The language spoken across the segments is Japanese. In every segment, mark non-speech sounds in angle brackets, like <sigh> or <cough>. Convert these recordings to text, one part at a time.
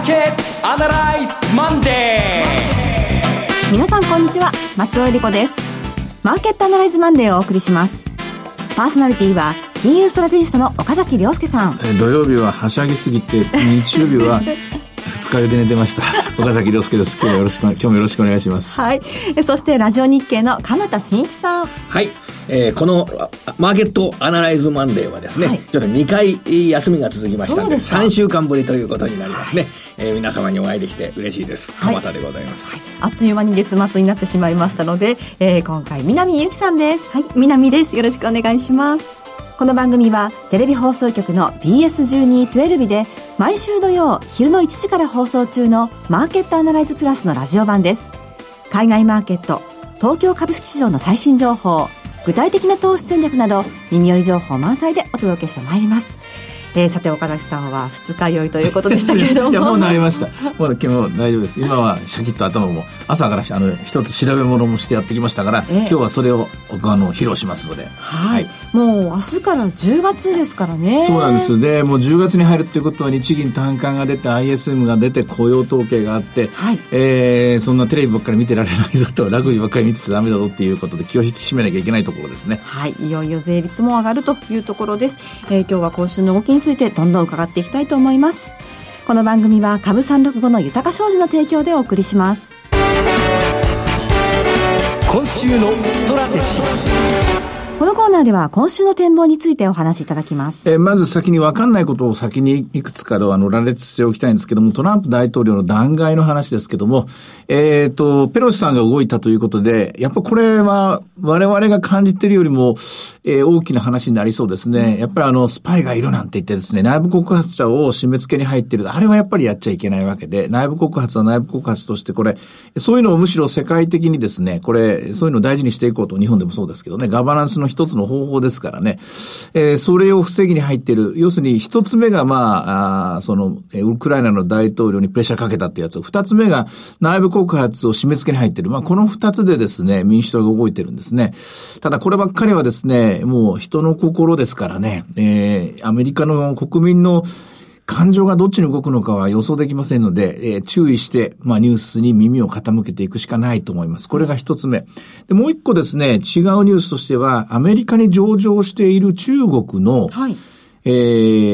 ーケットアナライズマンデー皆さんこんにちは松尾英里子ですマーケットアナライズマンデーをお送りしますパーソナリティは金融ストラテジストの岡崎良介さん土曜日ははしゃぎすぎて日曜日は <laughs> 二日酔いで寝てました。岡崎良介です。今日もよろしく、今日もよろしくお願いします。はい。そして、ラジオ日経の鎌田伸一さん。はい。えー、この、マーケットアナライズマンデーはですね、はい、ちょっと2回休みが続きましたので、で3週間ぶりということになりますね。はい、えー、皆様にお会いできて嬉しいです。鎌田でございます、はい、あっという間に月末になってしまいましたので、えー、今回、南ゆきさんです。はい。南です。よろしくお願いします。この番組はテレビ放送局の BS12-12 で毎週土曜昼の1時から放送中のマーケットアナライズプラスのラジオ版です。海外マーケット、東京株式市場の最新情報、具体的な投資戦略など耳寄り情報満載でお届けしてまいります。えー、さて岡崎さんは二日酔いということでしたけれども。<laughs> いやもうなりました。もう今日大丈夫です。今はシャキッと頭も朝からあの一つ調べ物もしてやってきましたから、えー、今日はそれを僕あの披露しますので。はい、もう明日から10月ですからね。そうなんです。でもう10月に入るっていうことは日銀短観が出て ISM が出て雇用統計があって、はい。えー、そんなテレビばっかり見てられないぞとラグビーばっかり見てちゃダメだぞっていうことで気を引き締めなきゃいけないところですね。はい。いよいよ税率も上がるというところです、えー、今日は今週の動きについてどんどん伺っていきたいと思います。この番組は株365の豊か商事の提供でお送りします。今週のストラテジー。このコーナーでは今週の展望についてお話しいただきます。えー、まず先に分かんないことを先にいくつかのあの羅列しておきたいんですけども、トランプ大統領の弾劾の話ですけども、えっ、ー、と、ペロシさんが動いたということで、やっぱこれは我々が感じているよりも、えー、大きな話になりそうですね。やっぱりあの、スパイがいるなんて言ってですね、内部告発者を締め付けに入っている。あれはやっぱりやっちゃいけないわけで、内部告発は内部告発としてこれ、そういうのをむしろ世界的にですね、これ、そういうのを大事にしていこうと、日本でもそうですけどね、ガバナンスの一つの方法ですからね。えー、それを防ぎに入っている。要するに一つ目がまあ、あその、ウクライナの大統領にプレッシャーかけたってやつ。二つ目が内部告発を締め付けに入っている。まあ、この二つでですね、民主党が動いてるんですね。ただこればっかりはですね、もう人の心ですからね、えー、アメリカの国民の感情がどっちに動くのかは予想できませんので、えー、注意して、まあ、ニュースに耳を傾けていくしかないと思います。これが一つ目。で、もう一個ですね、違うニュースとしては、アメリカに上場している中国の、はい、え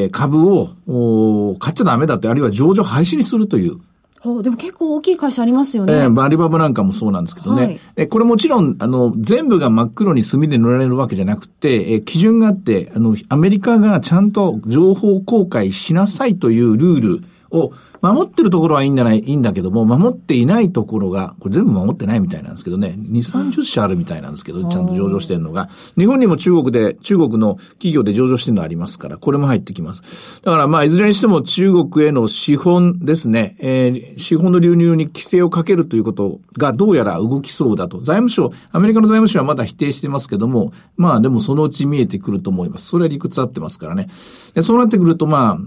ー、株を買っちゃダメだって、あるいは上場廃止にするという、ほう、でも結構大きい会社ありますよね。えー、アリババなんかもそうなんですけどね。はい、えこれもちろん、あの、全部が真っ黒に墨で塗られるわけじゃなくて、え基準があって、あの、アメリカがちゃんと情報公開しなさいというルールを守ってるところはいいんじゃない、いいんだけども、守っていないところが、これ全部守ってないみたいなんですけどね、2、30社あるみたいなんですけど、ちゃんと上場してるのが、日本にも中国で、中国の企業で上場してるのありますから、これも入ってきます。だからまあ、いずれにしても中国への資本ですね、えー、資本の流入に規制をかけるということがどうやら動きそうだと。財務省、アメリカの財務省はまだ否定してますけども、まあでもそのうち見えてくると思います。それは理屈合ってますからね。そうなってくるとまあ、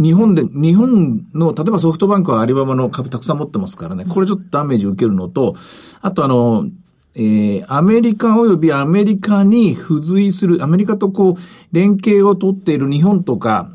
日本で、日本の、例えばソフトバンクはアリババの株たくさん持ってますからね、これちょっとダメージ受けるのと、あとあの、えー、アメリカ及びアメリカに付随する、アメリカとこう、連携をとっている日本とか、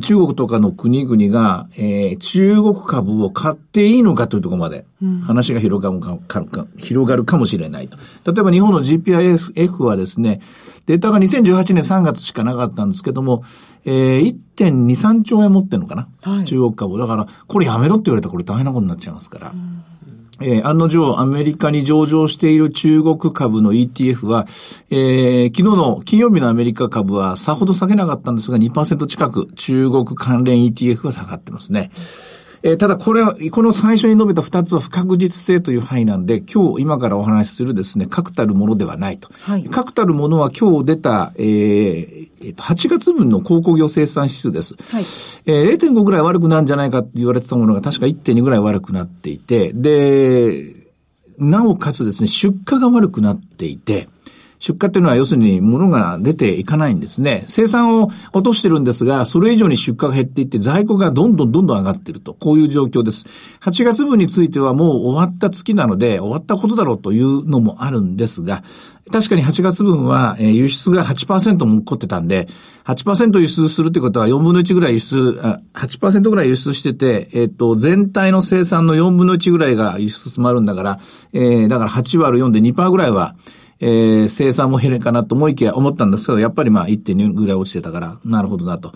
中国とかの国々が、えー、中国株を買っていいのかというところまで話が広がるか,、か広がるかもしれないと。例えば日本の GPIF はですね、データが2018年3月しかなかったんですけども、えー、1.2、3兆円持ってるのかな、はい、中国株。だから、これやめろって言われたらこれ大変なことになっちゃいますから。うんえー、案の定、アメリカに上場している中国株の ETF は、えー、昨日の金曜日のアメリカ株はさほど下げなかったんですが2%近く中国関連 ETF は下がってますね。えー、ただこれは、この最初に述べた二つは不確実性という範囲なんで、今日今からお話しするですね、確たるものではないと。はい、確たるものは今日出た、えー、8月分の鉱工業生産指数です。はい、えー、0.5ぐらい悪くなるんじゃないかって言われてたものが確か1.2ぐらい悪くなっていて、で、なおかつですね、出荷が悪くなっていて、出荷っていうのは要するに物が出ていかないんですね。生産を落としてるんですが、それ以上に出荷が減っていって在庫がどんどんどんどん上がっていると。こういう状況です。8月分についてはもう終わった月なので、終わったことだろうというのもあるんですが、確かに8月分は、輸出が8%も起こってたんで、8%輸出するってことは4分の1ぐらい輸出、あ8%ぐらい輸出してて、えっ、と、全体の生産の4分の1ぐらいが輸出詰まるんだから、えー、だから8割る4で2%ぐらいは、えー、生産も減るかなと思いきや思ったんですけど、やっぱりまあ1.2ぐらい落ちてたから、なるほどなと。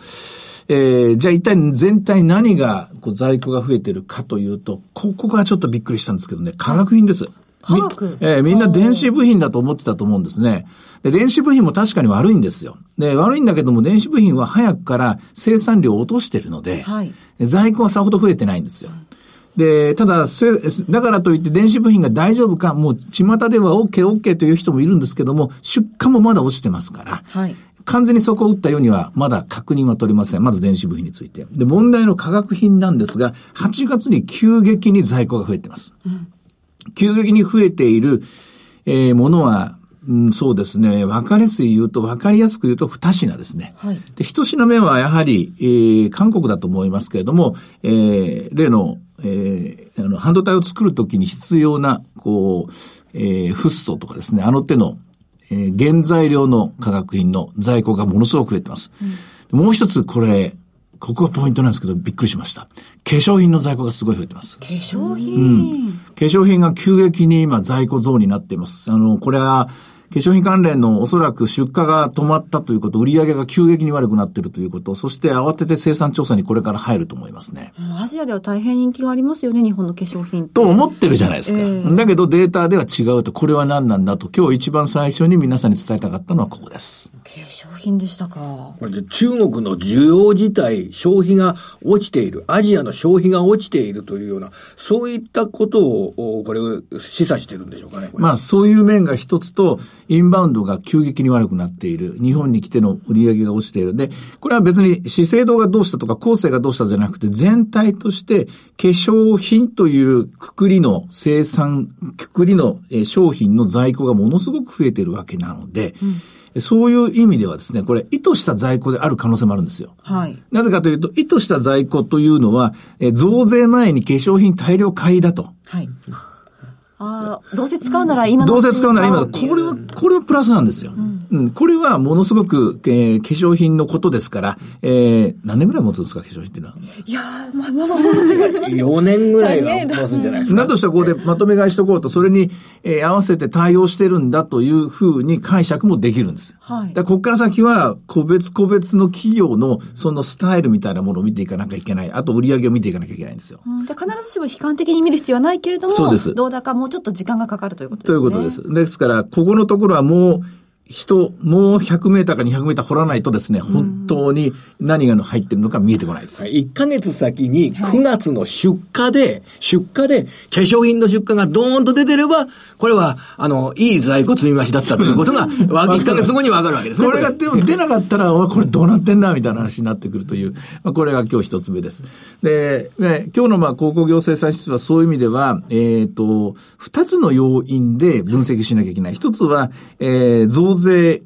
えー、じゃあ一体全体何がこう在庫が増えてるかというと、ここがちょっとびっくりしたんですけどね、化学品です。化学？えー、みんな電子部品だと思ってたと思うんですね。で、電子部品も確かに悪いんですよ。で、悪いんだけども、電子部品は早くから生産量を落としてるので、はい、在庫はさほど増えてないんですよ。で、ただ、だからといって電子部品が大丈夫か、もう巷では OK、OK という人もいるんですけども、出荷もまだ落ちてますから、はい、完全にそこを打ったようにはまだ確認は取れません。まず電子部品について。で、問題の化学品なんですが、8月に急激に在庫が増えています。うん、急激に増えている、えー、ものは、うん、そうですね。わかりやすく言うと、わかりやすく言うと、二品ですね。はい。で、一品目はやはり、えー、韓国だと思いますけれども、えー、例の、えー、あの、半導体を作るときに必要な、こう、えー、フッ素とかですね、あの手のえー、原材料の化学品の在庫がものすごく増えてます。うん、もう一つこれ、ここがポイントなんですけど、びっくりしました。化粧品の在庫がすごい増えてます。化粧品、うん、化粧品が急激に今在庫増になっています。あの、これは、化粧品関連のおそらく出荷が止まったということ、売上が急激に悪くなっているということ、そして慌てて生産調査にこれから入ると思いますね。アジアでは大変人気がありますよね、日本の化粧品と思ってるじゃないですか。えー、だけどデータでは違うと、これは何なんだと、今日一番最初に皆さんに伝えたかったのはここです。化粧品でしたか。これで中国の需要自体、消費が落ちている、アジアの消費が落ちているというような、そういったことを、これを示唆してるんでしょうかね。まあそういう面が一つと、インバウンドが急激に悪くなっている。日本に来ての売り上げが落ちている。で、これは別に資生堂がどうしたとか、後世がどうしたじゃなくて、全体として化粧品というくくりの生産、くくりの商品の在庫がものすごく増えているわけなので、うん、そういう意味ではですね、これ意図した在庫である可能性もあるんですよ。はい。なぜかというと、意図した在庫というのは、え増税前に化粧品大量買いだと。はい。ああ、どうせ使うなら今のどうせ使うなら今の。これは、これはプラスなんですよ。うん、これはものすごく、えー、化粧品のことですから、えー、何年ぐらい持つんですか、化粧品っていうのは？いやー、まあ、まあ、まあ、4年ぐらいは持つんじゃないですか。だとしたらここでまとめ買いしとこうと、それに、えー、合わせて対応してるんだというふうに解釈もできるんです。はい。だここから先は、個別個別の企業のそのスタイルみたいなものを見ていかなきゃいけない。あと売り上げを見ていかなきゃいけないんですよ。うん、じゃ必ずしも悲観的に見る必要はないけれども、そうです。どうだかもうちょっと時間がかかるということですね。ということです。ですから、ここのところはもう、人、もう100メーターか200メーター掘らないとですね、本当に何が入ってるのか見えてこないです。1ヶ月先に9月の出荷で、はい、出荷で化粧品の出荷がドーンと出てれば、これは、あの、いい在庫積み増しだったということが、<laughs> 1ヶ月後にわかるわけですね。これがでも出なかったら、これどうなってんだみたいな話になってくるという、まあ、これが今日一つ目です。で、ね、今日のまあ、高校業生産指数はそういう意味では、えっ、ー、と、二つの要因で分析しなきゃいけない。一つは、えー、増増税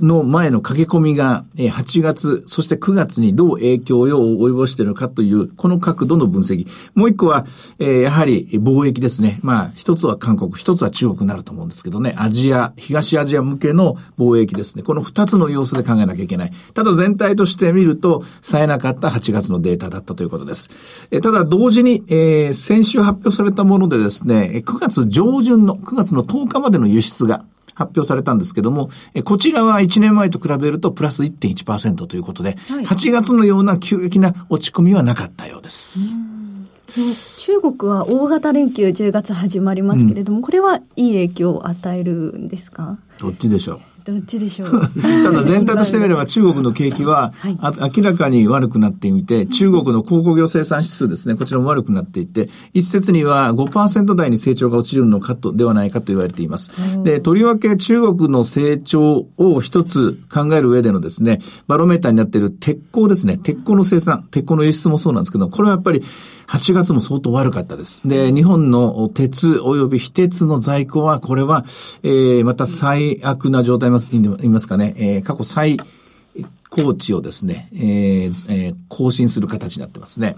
の前の駆け込みが8月、そして9月にどう影響を及ぼしているかという、この角度の分析。もう一個は、やはり貿易ですね。まあ、一つは韓国、一つは中国になると思うんですけどね。アジア、東アジア向けの貿易ですね。この二つの要素で考えなきゃいけない。ただ全体として見ると、冴えなかった8月のデータだったということです。ただ同時に、え、先週発表されたものでですね、9月上旬の、9月の10日までの輸出が、発表されたんですけども、こちらは1年前と比べるとプラス1.1%ということで、はい、8月のような急激な落ち込みはなかったようです。中国は大型連休10月始まりますけれども、うん、これはいい影響を与えるんですか？どっちでしょう？どっちでしょう？<laughs> ただ全体としてみれば中国の景気は、明らかに悪くなっていて、中国の鉱工業生産指数ですね、こちらも悪くなっていて、一説には5%台に成長が落ちるのかと、ではないかと言われています。で、とりわけ中国の成長を一つ考える上でのですね、バロメーターになっている鉄鋼ですね、鉄鋼の生産、鉄鋼の輸出もそうなんですけど、これはやっぱり8月も相当悪かったです。で、日本の鉄及び非鉄の在庫は、これは、えー、また最悪な状態ます、言いますかね、えー、過去最高値をですね、えーえー、更新する形になってますね。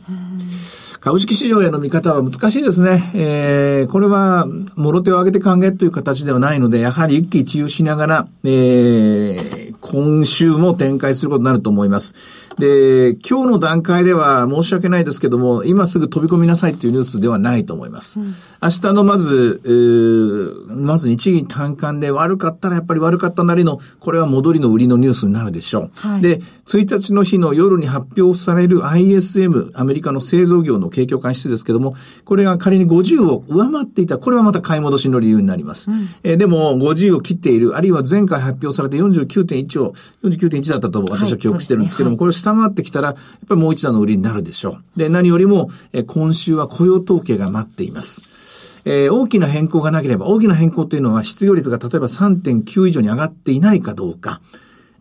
株式市場への見方は難しいですね。えー、これは、もろ手を挙げて考えという形ではないので、やはり一喜一憂しながら、えー、今週も展開することになると思います。で、今日の段階では申し訳ないですけども、今すぐ飛び込みなさいっていうニュースではないと思います。うん、明日のまず、えー、まず日銀単価で悪かったらやっぱり悪かったなりの、これは戻りの売りのニュースになるでしょう。はい、で、1日の日の夜に発表される ISM、アメリカの製造業の景況感指数ですけども、これが仮に50を上回っていた、これはまた買い戻しの理由になります。うん、えー、でも、50を切っている、あるいは前回発表されて49.1を、49.1だったと私は記憶してるんですけども、はいねはい、これ下回ってきたら、やっぱりもう一段の売りになるでしょう。で、何よりも、え今週は雇用統計が待っています。えー、大きな変更がなければ、大きな変更というのは失業率が例えば3.9以上に上がっていないかどうか。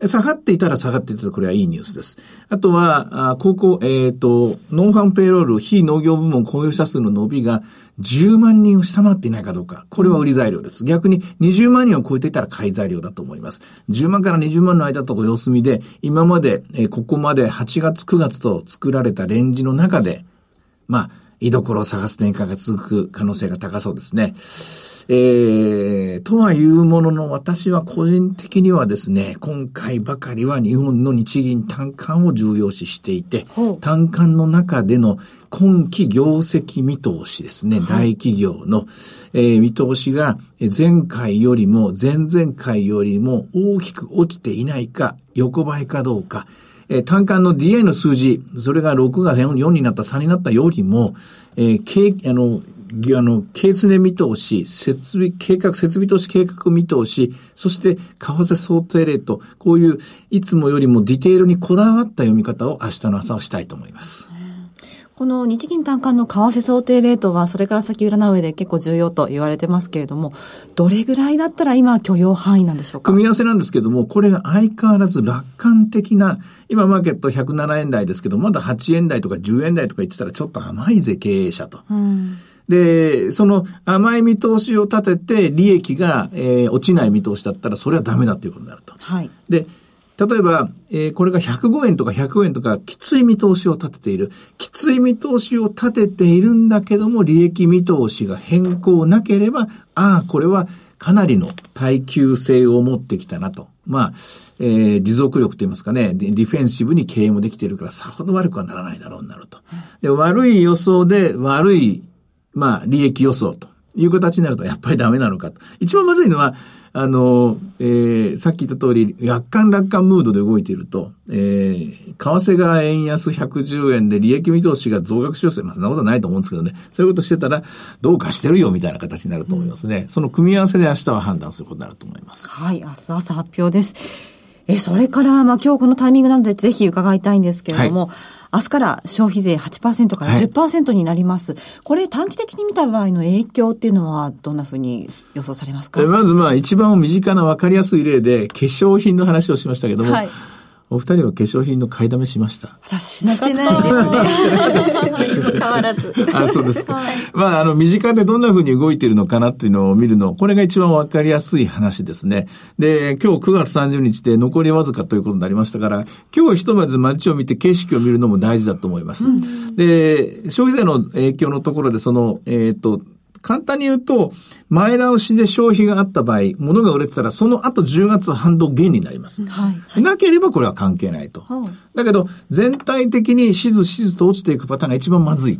下がっていたら下がっていたらこれはいいニュースです。あとは、あ高校、えっ、ー、と、ノンファンペイロール、非農業部門雇用者数の伸びが10万人を下回っていないかどうか。これは売り材料です。逆に20万人を超えていたら買い材料だと思います。10万から20万の間と様子見で、今まで、えー、ここまで8月9月と作られたレンジの中で、まあ、居所を探す展開が続く可能性が高そうですね。えー、とはいうものの私は個人的にはですね、今回ばかりは日本の日銀単価を重要視していて、単価の中での今期業績見通しですね、大企業の、えー、見通しが前回よりも前々回よりも大きく落ちていないか、横ばいかどうか、えー、単管の DI の数字、それが6が4になった3になったよりも、えー、あの、あの、経常見通し、設備、計画、設備投資計画見通し、そして為替想定レート、こういういつもよりもディテールにこだわった読み方を明日の朝はしたいと思います。この日銀短観の為替想定レートは、それから先占う上で結構重要と言われてますけれども、どれぐらいだったら今許容範囲なんでしょうか？組み合わせなんですけども、これが相変わらず楽観的な、今マーケット107円台ですけど、まだ8円台とか10円台とか言ってたらちょっと甘いぜ、経営者と。うんで、その甘い見通しを立てて利益が、えー、落ちない見通しだったらそれはダメだということになると。はい。で、例えば、えー、これが105円とか100円とかきつい見通しを立てている。きつい見通しを立てているんだけども利益見通しが変更なければ、ああ、これはかなりの耐久性を持ってきたなと。まあ、えー、持続力と言いますかね、ディフェンシブに経営もできているからさほど悪くはならないだろうになると。で、悪い予想で悪いまあ、利益予想という形になると、やっぱりダメなのかと。一番まずいのは、あの、えー、さっき言った通り、楽観楽観ムードで動いていると、えー、為替が円安110円で利益見通しが増額修正、まあ、そんなことはないと思うんですけどね。そういうことしてたら、どうかしてるよみたいな形になると思いますね。うん、その組み合わせで明日は判断することになると思います。はい、明日朝発表です。え、それから、まあ、今日このタイミングなのでぜひ伺いたいんですけれども、はい明日から消費税8%から10%になります。はい、これ短期的に見た場合の影響っていうのはどんなふうに予想されますか？まずまあ一番身近な分かりやすい例で化粧品の話をしましたけども、はいお二人は化粧品の買いだめしました私してないですね。変わらず。あ、そうですか。はい、まあ、あの、身近でどんな風に動いているのかなっていうのを見るの、これが一番わかりやすい話ですね。で、今日9月30日で残りわずかということになりましたから、今日ひとまず街を見て景色を見るのも大事だと思います。うん、で、消費税の影響のところで、その、えっ、ー、と、簡単に言うと、前倒しで消費があった場合、物が売れてたら、その後10月は反動減になります。はい、なければこれは関係ないと。はい、だけど、全体的にしずしずと落ちていくパターンが一番まずい。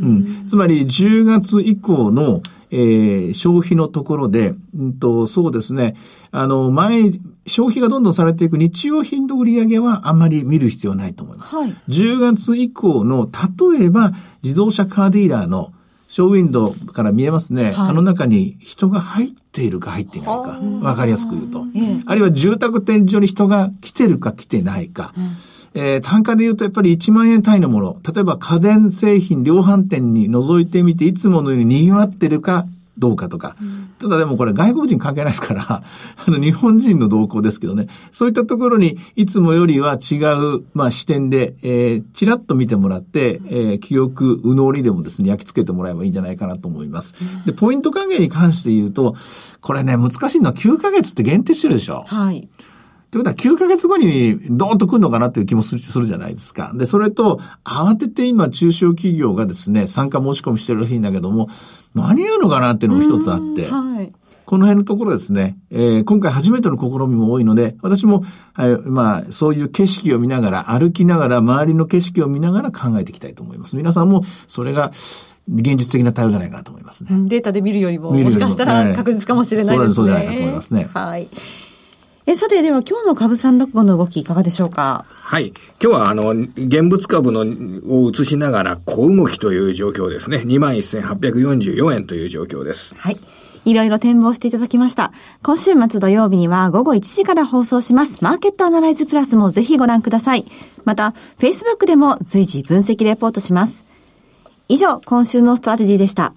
うん。つまり、10月以降の、えー、消費のところで、うんと、そうですね、あの、前、消費がどんどんされていく日用品の売り上げはあんまり見る必要ないと思います。はい、10月以降の、例えば、自動車カーディーラーのショーウィンドウから見えますね。はい、あの中に人が入っているか入っていないか。わかりやすく言うと。あるいは住宅展示場に人が来てるか来てないか。えー、単価で言うとやっぱり1万円単位のもの。例えば家電製品量販店に覗いてみていつものように賑わってるかどうかとか。ただでもこれ外国人関係ないですから、<laughs> あの日本人の動向ですけどね。そういったところにいつもよりは違う、まあ視点で、えー、ちらっと見てもらって、えー、記憶、右脳にでもですね、焼き付けてもらえばいいんじゃないかなと思います。で、ポイント還元に関して言うと、これね、難しいのは9ヶ月って限定してるでしょ。はい。ということは9ヶ月後にドーンと来るのかなっていう気もするするじゃないですか。で、それと、慌てて今中小企業がですね、参加申し込みしてるらしいんだけども、間に合うのかなっていうのも一つあって、はい、この辺のところですね、えー、今回初めての試みも多いので、私も、はい、まあ、そういう景色を見ながら、歩きながら、周りの景色を見ながら考えていきたいと思います。皆さんも、それが、現実的な対応じゃないかなと思いますね。データで見るよりも、もしかしたら確実かもしれないですね。そうじゃないかと思いますね。はい。え、さて、では今日の株365の動きいかがでしょうか？はい。今日はあの、現物株のを移しながら小動きという状況ですね。21,844円という状況です。はい。いろいろ展望していただきました。今週末土曜日には午後1時から放送します。マーケットアナライズプラスもぜひご覧ください。また、Facebook でも随時分析レポートします。以上、今週のストラテジーでした。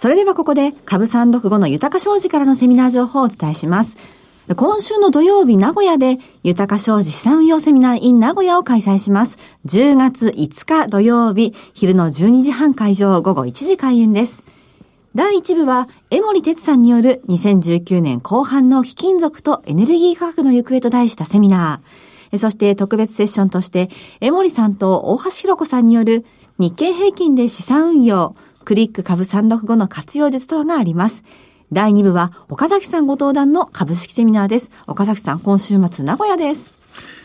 それではここで、株365の豊か商事からのセミナー情報をお伝えします。今週の土曜日、名古屋で、豊か商事資産運用セミナー in 名古屋を開催します。10月5日土曜日、昼の12時半会場、午後1時開演です。第1部は、江森哲さんによる2019年後半の貴金属とエネルギー価格の行方と題したセミナー。そして特別セッションとして、江森さんと大橋弘子さんによる日経平均で資産運用、クリック株365の活用術等があります。第2部は、岡崎さんご登壇の株式セミナーです。岡崎さん、今週末名古屋です。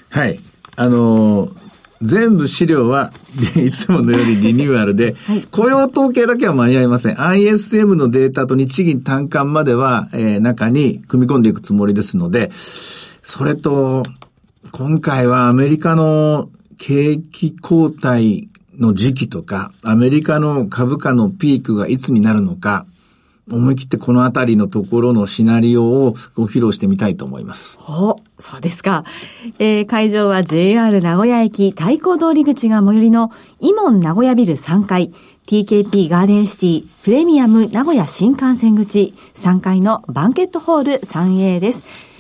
はい。あのー全部資料は、いつものようにリニューアルで、<laughs> はい、雇用統計だけは間に合いません。ISM のデータと日銀単価までは、えー、中に組み込んでいくつもりですので、それと、今回はアメリカの景気後退の時期とか、アメリカの株価のピークがいつになるのか、思い切ってこのあたりのところのシナリオをご披露してみたいと思います。お、そうですか。えー、会場は JR 名古屋駅太鼓通り口が最寄りのイモン名古屋ビル3階 TKP ガーデンシティプレミアム名古屋新幹線口3階のバンケットホール 3A です。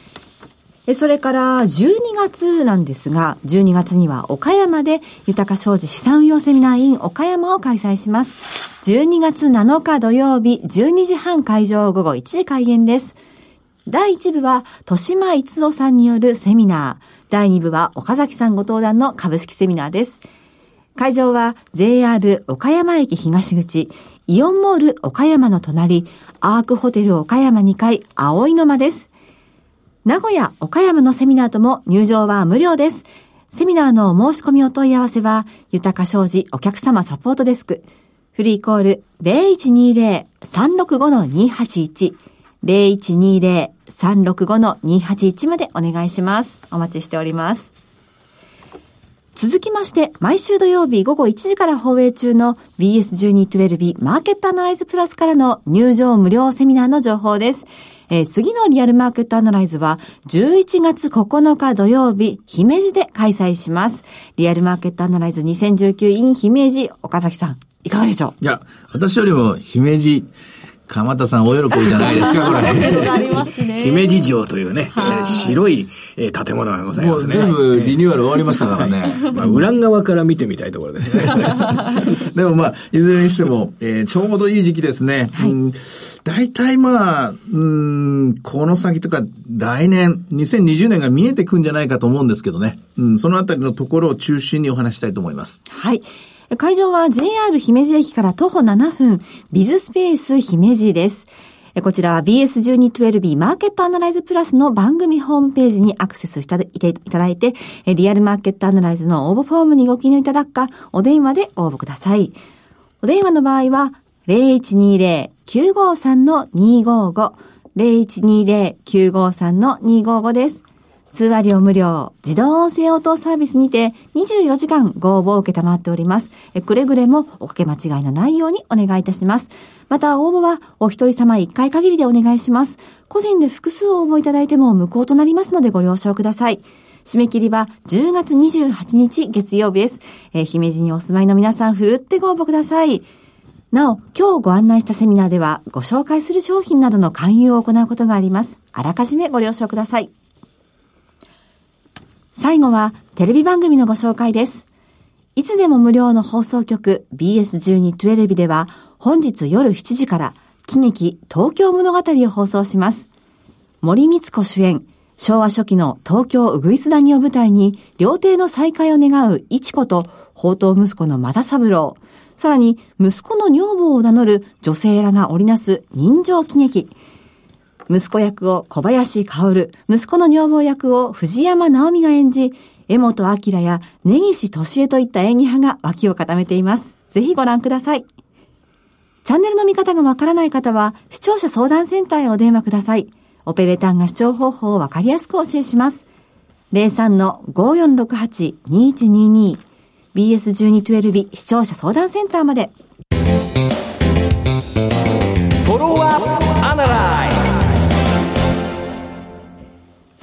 それから12月なんですが、12月には岡山で豊か商事資産運用セミナー in 岡山を開催します。12月7日土曜日12時半会場午後1時開演です。第1部は、豊島逸夫さんによるセミナー。第2部は、岡崎さんご登壇の株式セミナーです。会場は、JR 岡山駅東口、イオンモール岡山の隣、アークホテル岡山2階、葵の間です。名古屋、岡山のセミナーとも入場は無料です。セミナーの申し込みお問い合わせは、豊か商事お客様サポートデスク。フリーコール0120-365-281。0120-365-281までお願いします。お待ちしております。続きまして、毎週土曜日午後1時から放映中の BS1212 マーケットアナライズプラスからの入場無料セミナーの情報です。えー、次のリアルマーケットアナライズは11月9日土曜日、姫路で開催します。リアルマーケットアナライズ 2019in 姫路、岡崎さん、いかがでしょう？いや、私よりも姫路、鎌田さんお喜びじゃないですか、これ。ありますね。姫路城というね、白い、えー、建物がございますね。もう全部リニューアル終わりましたからね。まあ、裏側から見てみたいところですね。<laughs> でもまあ、いずれにしても、えー、ちょうどいい時期ですね。はい、うん大体まあ、うん、この先とか来年、2020年が見えてくんじゃないかと思うんですけどね。うん、そのあたりのところを中心にお話したいと思います。はい。会場は JR 姫路駅から徒歩7分、ビズスペース姫路です。こちらは BS1212B マーケットアナライズプラスの番組ホームページにアクセスしていただいて、リアルマーケットアナライズの応募フォームにご記入いただくか、お電話でご応募ください。お電話の場合は、0120-953-255、0120-953-255です。通話料無料、自動音声応答サービスにて24時間ご応募を受けたまっております。くれぐれもおかけ間違いのないようにお願いいたします。また応募はお一人様一回限りでお願いします。個人で複数応募いただいても無効となりますのでご了承ください。締め切りは10月28日月曜日です。えー、姫路にお住まいの皆さん、ふるってご応募ください。なお、今日ご案内したセミナーでは、ご紹介する商品などの勧誘を行うことがあります。あらかじめご了承ください。最後はテレビ番組のご紹介です。いつでも無料の放送局 BS1212 では本日夜7時から喜劇東京物語を放送します。森光子主演、昭和初期の東京ウグイス谷を舞台に、料亭の再会を願う一子と、宝刀息子の又三郎、さらに息子の女房を名乗る女性らが織りなす人情喜劇。息子役を小林薫、息子の女房役を藤山直美が演じ、江本明や根岸敏恵といった演技派が脇を固めています。ぜひご覧ください。チャンネルの見方がわからない方は、視聴者相談センターへお電話ください。オペレーターが視聴方法をわかりやすくお教えします。03-5468-2122 BS1212 視聴者相談センターまで。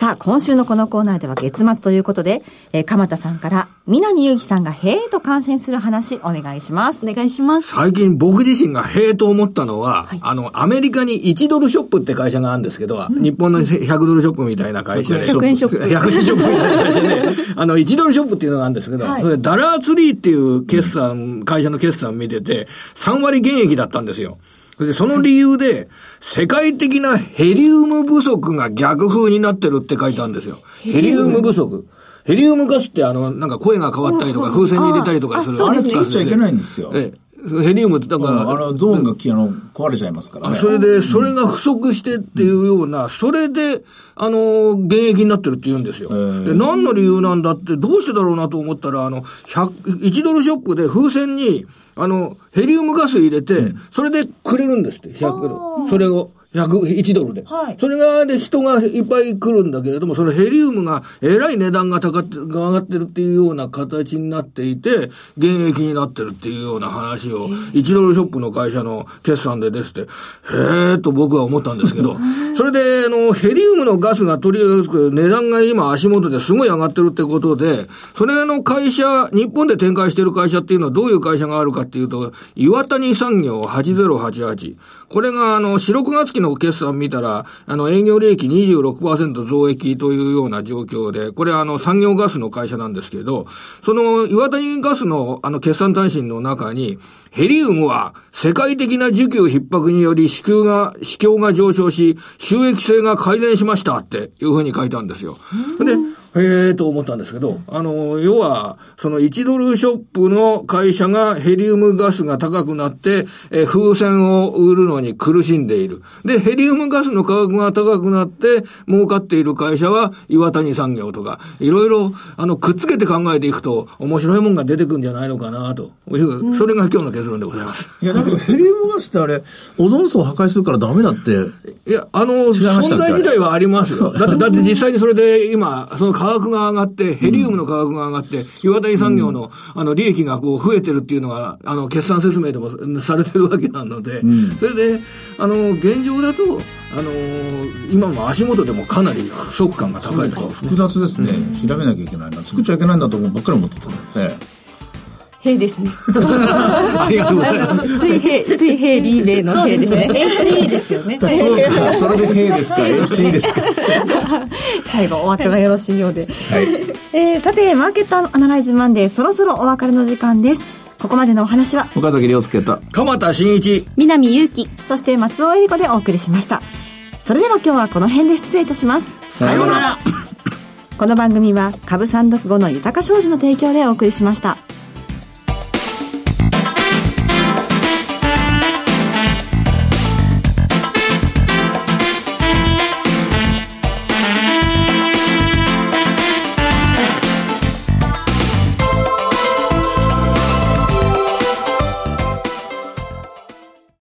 さあ、今週のこのコーナーでは月末ということで、えー、鎌田さんから、南祐樹さんがへえと感心する話、お願いします。お願いします。最近僕自身がへえと思ったのは、はい、あの、アメリカに1ドルショップって会社があるんですけど、うん、日本の100ドルショップみたいな会社で。100円ショップ。100円ショップみたいな会社で、<laughs> あの、1ドルショップっていうのがあるんですけど、はい、ダラーツリーっていう決算、会社の決算見てて、3割減益だったんですよ。で、その理由で、世界的なヘリウム不足が逆風になってるって書いてあるんですよ。ヘリウム不足。ヘリウムガスってあの、なんか声が変わったりとか、風船に入れたりとかする。あれ使っちゃいけないんですよ。ええ。ヘリウムってだから、あのゾーンがあの壊れちゃいますからね。それで、それが不足してっていうような、それで、あの、現役になってるって言うんですよ。で、何の理由なんだって、どうしてだろうなと思ったら、あの、1ドルショップで風船に、あの、ヘリウムガス入れて、それでくれるんですって、100それを。101ドルで。はい、それが、で、人がいっぱい来るんだけれども、そのヘリウムがえらい値段が高って、が上がってるっていうような形になっていて、現役になってるっていうような話を、1ドルショップの会社の決算でですって、へえと僕は思ったんですけど、それで、あの、ヘリウムのガスがとりあえず値段が今足元ですごい上がってるってことで、それの会社、日本で展開してる会社っていうのはどういう会社があるかっていうと、岩谷産業8088。これが、あの、四六月期の決算見たら、あの、営業利益26%増益というような状況で、これあの、産業ガスの会社なんですけど、その、岩谷ガスの、あの、決算単身の中に、ヘリウムは世界的な需給逼迫により支給が、市況が上昇し、収益性が改善しましたっていうふうに書いたんですよ。で、へえと思ったんですけど、あの、要は、その1ドルショップの会社がヘリウムガスが高くなって、え風船を売るのに苦しんでいる。で、ヘリウムガスの価格が高くなって儲かっている会社は岩谷産業とか、いろいろ、あの、くっつけて考えていくと面白いもんが出てくるんじゃないのかなという、それが今日の結論でございます。いや、だけどヘリウムガスってあれ、オゾン層破壊するからダメだって。いや、あの、存在自体はありますよ。だって、だって実際にそれで今、その価格が上がって、ヘリウムの価格が上がって、岩谷産業の、あの、利益がこう増えてるっていうのが、あの、決算説明でも <laughs> されてるわけなので、それで、あの、現状だと、あの今も足元でもかなり不足感が高いですね。複雑ですね。調べなきゃいけないな。作っちゃいけないんだと思うばっかり思ってたんですね。平ですね。<laughs> ありがとうございます。水平、水平リーベイの平ですね。HE ですよね。そうか、それで平ですか、<laughs> HE ですか。最後、お後がよろしいようで。はい。えー、さて、マーケットアナライズマンデー、そろそろお別れの時間です。ここまでのお話は、岡崎亮介と、鎌田新一、南祐希、そして松尾恵里子でお送りしました。それでは今日はこの辺で失礼いたします。さようなら。この番組は株三読後の豊か商事の提供でお送りしました。